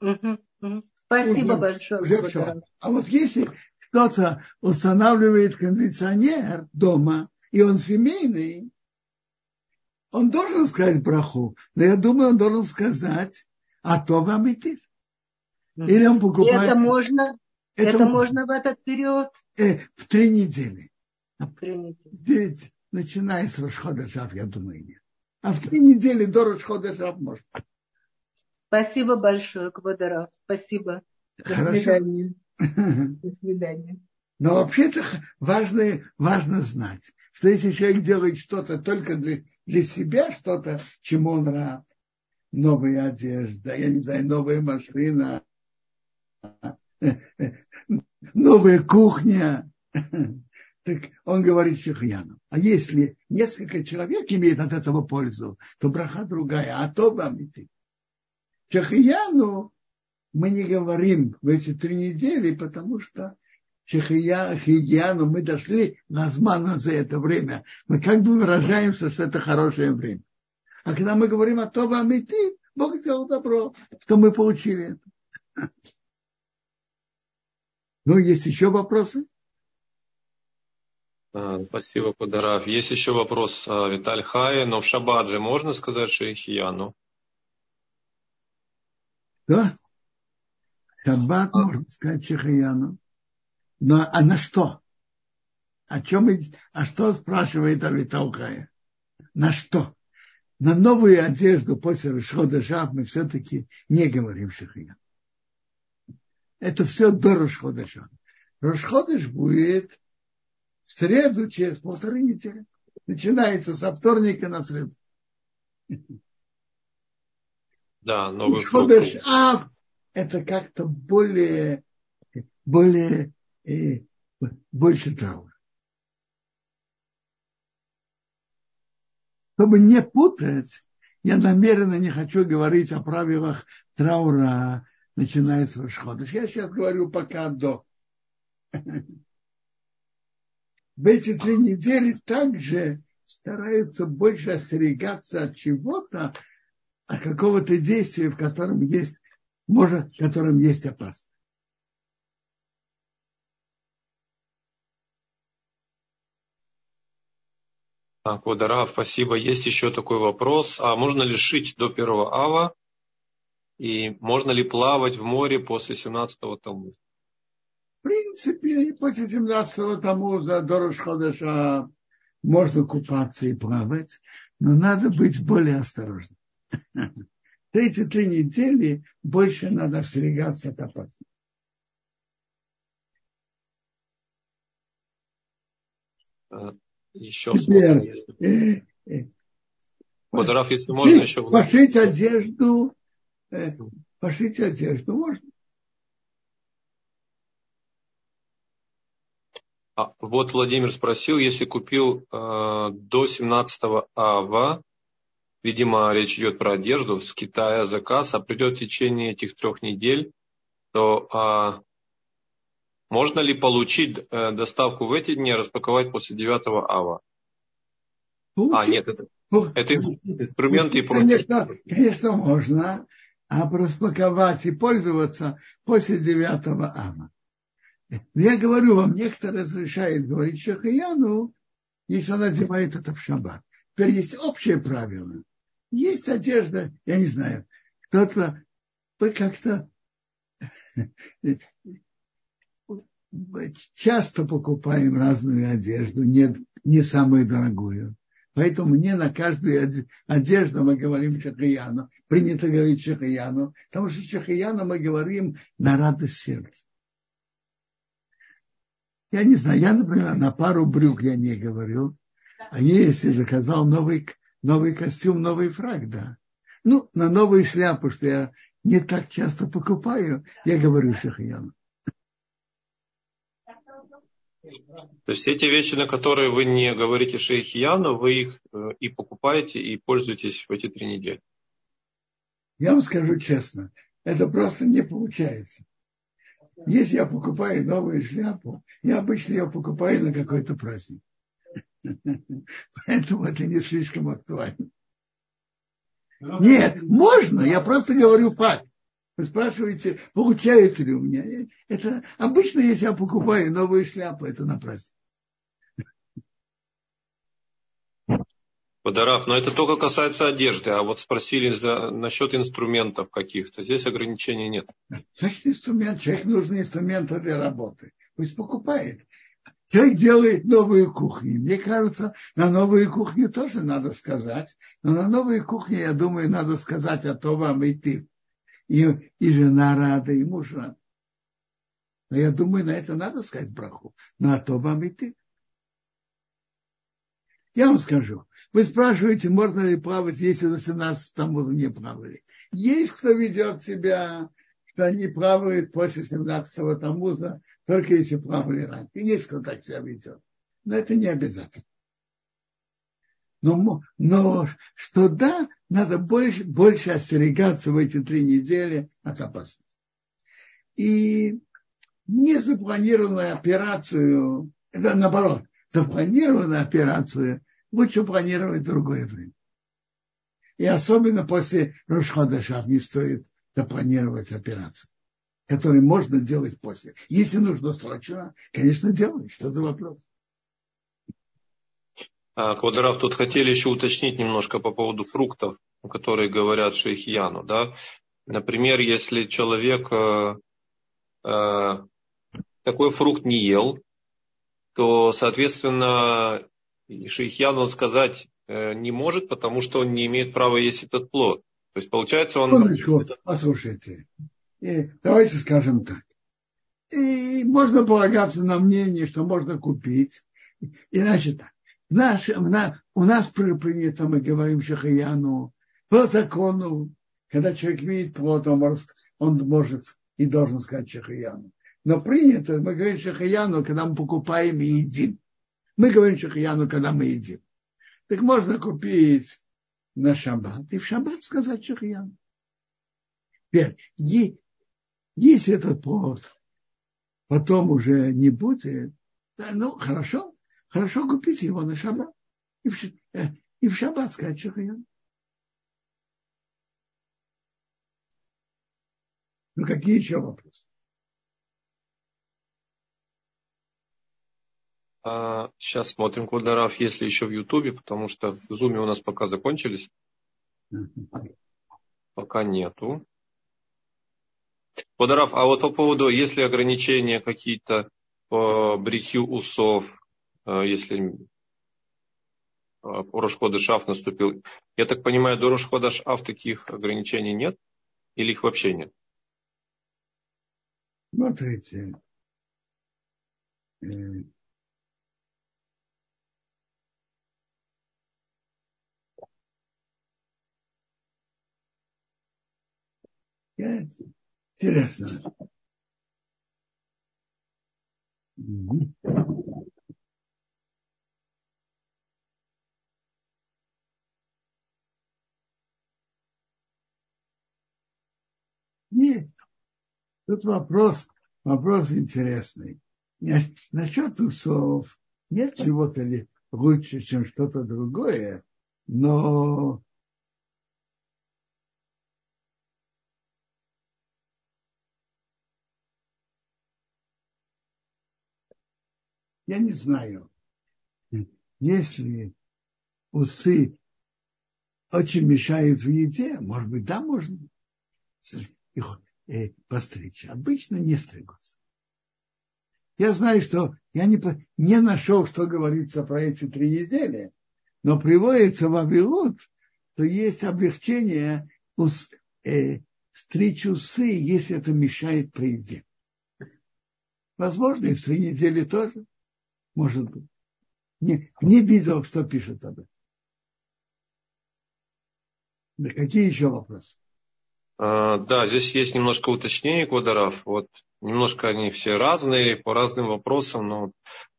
S4: Угу, угу. Спасибо уже, большое. Уже в
S1: шаббат. А вот если кто-то устанавливает кондиционер дома, и он семейный, он должен сказать браху, но я думаю, он должен сказать, а то вам идти.
S4: Или он покупает... И это можно, это, это можно в этот период?
S1: Э, в три недели. Ведь начиная с Рошхода Шав, я думаю, нет. А в три недели до Рошхода Шав может.
S4: Спасибо большое, Квадарав. Спасибо. До Хорошо. свидания. <laughs> До свидания.
S1: Но вообще-то важно, важно знать, что если человек делает что-то только для, для себя, что-то, чему он рад, новая одежда, я не знаю, новая машина, <laughs> новая кухня, <laughs> так он говорит Шихьяну. А если несколько человек имеет от этого пользу, то браха другая, а то вам идти. Шахияну мы не говорим в эти три недели, потому что Шахияну мы дошли на за это время. Мы как бы выражаемся, что это хорошее время. А когда мы говорим о том, вам идти, Бог сделал добро, что мы получили это. <laughs> Ну, есть еще вопросы?
S2: А, спасибо, Кударав. Есть еще вопрос а, Виталь Хая, но в шаббат же можно сказать Шейхияну?
S1: Да. Шаббат а. можно сказать Шейхияну. Но а на что? О чем, а что спрашивает Авитал Хая? На что? На новую одежду после Рашхода Шаб мы все-таки не говорим Шахиян. Это все до Рашхода Шаб. Рашходыш будет в среду через полторы недели. Начинается со вторника на среду.
S2: Да, новый
S1: Ходыш Ав это как-то более, более, э, больше траура. Чтобы не путать, я намеренно не хочу говорить о правилах траура, начиная с Рашходыш. Я сейчас говорю пока до в эти три недели также стараются больше остерегаться от чего-то, от какого-то действия, в котором есть, может, в котором есть опасность.
S2: Так, Водорав, спасибо. Есть еще такой вопрос. А можно ли шить до первого ава? И можно ли плавать в море после 17-го тому?
S1: В принципе, после 17-го тому за Дорош Ходыша можно купаться и плавать, но надо быть более осторожным. <laughs> Эти три недели больше надо остерегаться от опасности.
S2: А, еще Теперь, э, э, если можно, еще...
S1: Пошить одежду, э, пошить одежду можно.
S2: А, вот Владимир спросил, если купил э, до 17 ава, видимо, речь идет про одежду, с Китая заказ, а придет в течение этих трех недель, то а, можно ли получить э, доставку в эти дни, распаковать после 9 ава? Получить. А, нет, это, это инструменты и
S1: просто. Конечно, конечно, можно, а распаковать и пользоваться после 9 ава. Я говорю вам, некоторые разрешают говорить Шахаяну, если он одевает это в шаббат. Теперь есть общее правило. Есть одежда, я не знаю, кто-то, как-то <laughs> часто покупаем разную одежду, не, не самую дорогую. Поэтому не на каждую одежду мы говорим шахаяну. Принято говорить шахаяну, потому что шахаяну мы говорим на радость сердца. Я не знаю, я, например, на пару брюк я не говорю. А если заказал новый, новый костюм, новый фраг, да. Ну, на новую шляпу, что я не так часто покупаю, я говорю шахаяну.
S2: То есть эти вещи, на которые вы не говорите шейхияну, вы их э, и покупаете, и пользуетесь в эти три недели.
S1: Я вам скажу честно, это просто не получается. Если я покупаю новую шляпу, я обычно ее покупаю на какой-то праздник. Поэтому это не слишком актуально. Нет, можно, я просто говорю факт. Вы спрашиваете, получается ли у меня. Это обычно, если я покупаю новую шляпу, это на
S2: Подарав, но это только касается одежды, а вот спросили за, насчет инструментов каких-то. Здесь ограничений нет.
S1: Значит, инструмент, человек нужны инструменты для работы. Пусть покупает. Человек делает новую кухню. Мне кажется, на новую кухню тоже надо сказать. Но на новую кухню, я думаю, надо сказать, а то вам и ты. И, и жена рада, и муж рад. Но я думаю, на это надо сказать браху. Но а то вам и ты. Я вам скажу. Вы спрашиваете, можно ли плавать, если до 17 тамуза не плавали. Есть кто ведет себя, что они плавают после 17 тамуза, только если плавали раньше. Есть кто так себя ведет. Но это не обязательно. Но, но что да, надо больше, больше остерегаться в эти три недели от опасности. И незапланированную операцию, это наоборот, запланированную операцию лучше планировать другое время. И особенно после Рошхода Шав не стоит запланировать операцию который можно делать после. Если нужно срочно, конечно, делай. Что за вопрос?
S2: А, тут хотели еще уточнить немножко по поводу фруктов, которые говорят шейхияну. Да? Например, если человек э, э, такой фрукт не ел, то, соответственно, шейхьян он сказать э, не может, потому что он не имеет права есть этот плод. То есть, получается, он...
S1: Секундочку, послушайте. Давайте скажем так. И можно полагаться на мнение, что можно купить. Иначе так. Наш, на, у нас принято, мы говорим Шахаяну, по закону, когда человек видит плод, он может, он может и должен сказать Шахаяну. Но принято, мы говорим Шахаяну, когда мы покупаем и едим. Мы говорим Шахаяну, когда мы едим. Так можно купить на шаббат и в шаббат сказать Шахаяну. Теперь, если этот плод потом уже не будет, да, ну, хорошо, хорошо купить его на шаббат. И в, э, и в шаббат сказать шахаян. Ну, какие еще вопросы?
S2: Сейчас смотрим, Квадараф, если еще в Ютубе, потому что в Зуме у нас пока закончились. Пока нету. Подарав, а вот по поводу, если ограничения какие-то по бритью усов, э, если э, Рошхода Шаф наступил, я так понимаю, до Рошхода Шаф таких ограничений нет? Или их вообще нет?
S1: Смотрите, я Интересно. Нет. Тут вопрос, вопрос интересный. Насчет усов нет чего-то ли лучше, чем что-то другое, но Я не знаю, если усы очень мешают в еде, может быть, да, можно их э, постричь. Обычно не стригутся. Я знаю, что я не, не нашел, что говорится про эти три недели, но приводится в Авилут, что есть облегчение ус, э, стричь усы, если это мешает при еде. Возможно, и в три недели тоже. Может быть. Не, не видел, что пишет об этом. Да какие еще вопросы?
S2: А, да, здесь есть немножко уточнений квадров. Вот немножко они все разные по разным вопросам. Но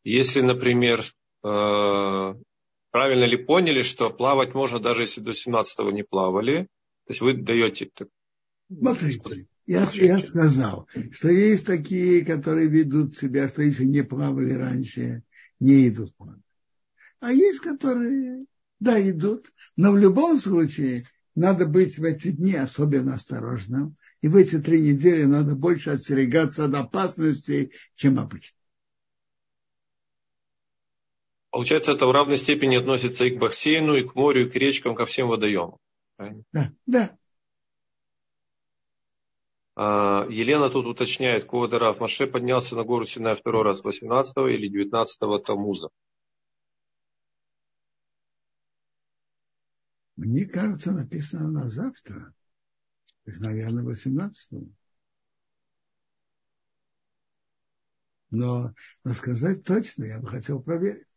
S2: если, например, э, правильно ли поняли, что плавать можно даже если до 17 не плавали, то есть вы даете...
S1: Смотрите, я, я сказал, что есть такие, которые ведут себя, что если не плавали раньше, не идут планы. А есть, которые, да, идут, но в любом случае надо быть в эти дни особенно осторожным. И в эти три недели надо больше остерегаться от опасностей, чем обычно.
S2: Получается, это в равной степени относится и к бассейну, и к морю, и к речкам, ко всем водоемам.
S1: Да, да.
S2: А, Елена тут уточняет, Куадарав, Маше поднялся на гору Синай второй раз 18 или 19 Тамуза.
S1: Мне кажется, написано на завтра. То есть, наверное, 18 -го. Но, но сказать точно я бы хотел проверить.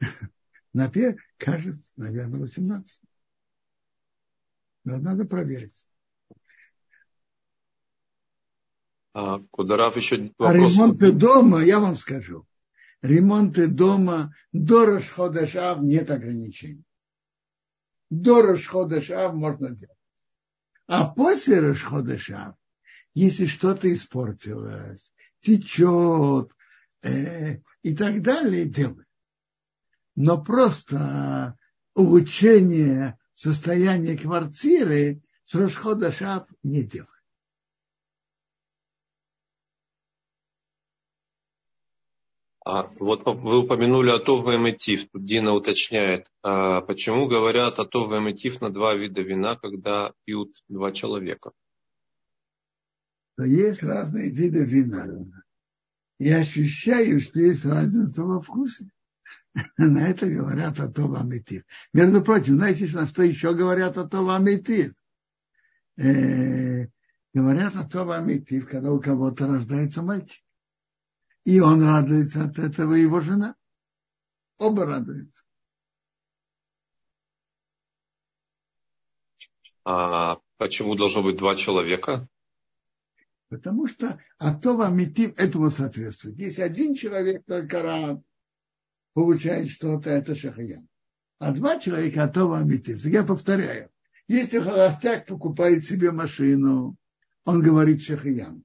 S1: <laughs> На кажется, наверное, 18. Но надо проверить.
S2: А, Кударав еще
S1: вопрос. А ремонты дома, я вам скажу, ремонты дома до Рашходашав нет ограничений. До Рашходашав можно делать. А после Рашходашав, если что-то испортилось, течет э, и так далее, делают. Но просто улучшение состояния квартиры с Рошхода Шаб не делают.
S2: Вот вы упомянули Атов и Эметив. Тут Дина уточняет, а почему говорят Атов и Эметив на два вида вина, когда пьют два человека?
S1: Есть разные виды вина. Я ощущаю, что есть разница во вкусе. <laughs> На это говорят Атов Аметив. Между прочим, знаете, на что еще говорят Атов Аметив? Э, говорят Атов Аметив, когда у кого-то рождается мальчик. И он радуется от этого, его жена. Оба радуются.
S2: А почему должно быть два человека?
S1: Потому что Атова Митим этому соответствует. Если один человек только рад, получает что-то, это шахаян. А два человека Атова Митим. Я повторяю. Если холостяк покупает себе машину, он говорит шахаян.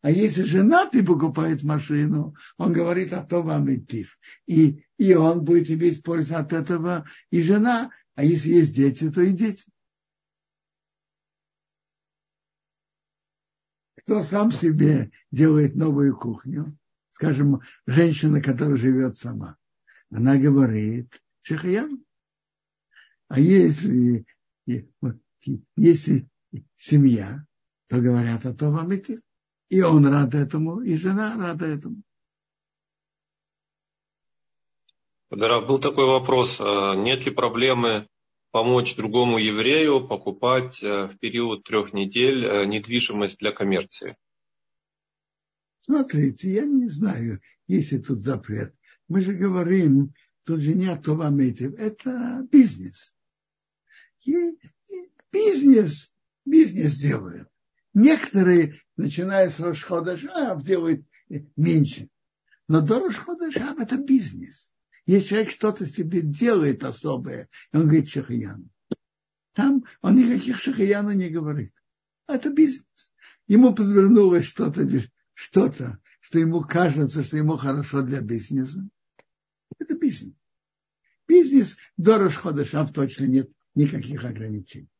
S1: А если женатый покупает машину, он говорит о том амитив. И, и он будет иметь пользу от этого, и жена. А если есть дети, то и дети. Кто сам себе делает новую кухню, скажем, женщина, которая живет сама, она говорит шахаян. А если, если семья, то говорят о том амитив. И он рад этому, и жена рада этому.
S2: Дарав, был такой вопрос. А нет ли проблемы помочь другому еврею покупать э, в период трех недель э, недвижимость для коммерции?
S1: Смотрите, я не знаю, есть ли тут запрет. Мы же говорим, тут же нет това Это бизнес. И, и бизнес, бизнес делают. Некоторые, начиная с Рошхода Шаб, делают меньше. Но до Рошхода Шаб это бизнес. Если человек что-то себе делает особое, он говорит шахаян. Там он никаких шахаяна не говорит. Это бизнес. Ему подвернулось что-то, что-то, что ему кажется, что ему хорошо для бизнеса. Это бизнес. Бизнес до Рошхода Шаб точно нет никаких ограничений.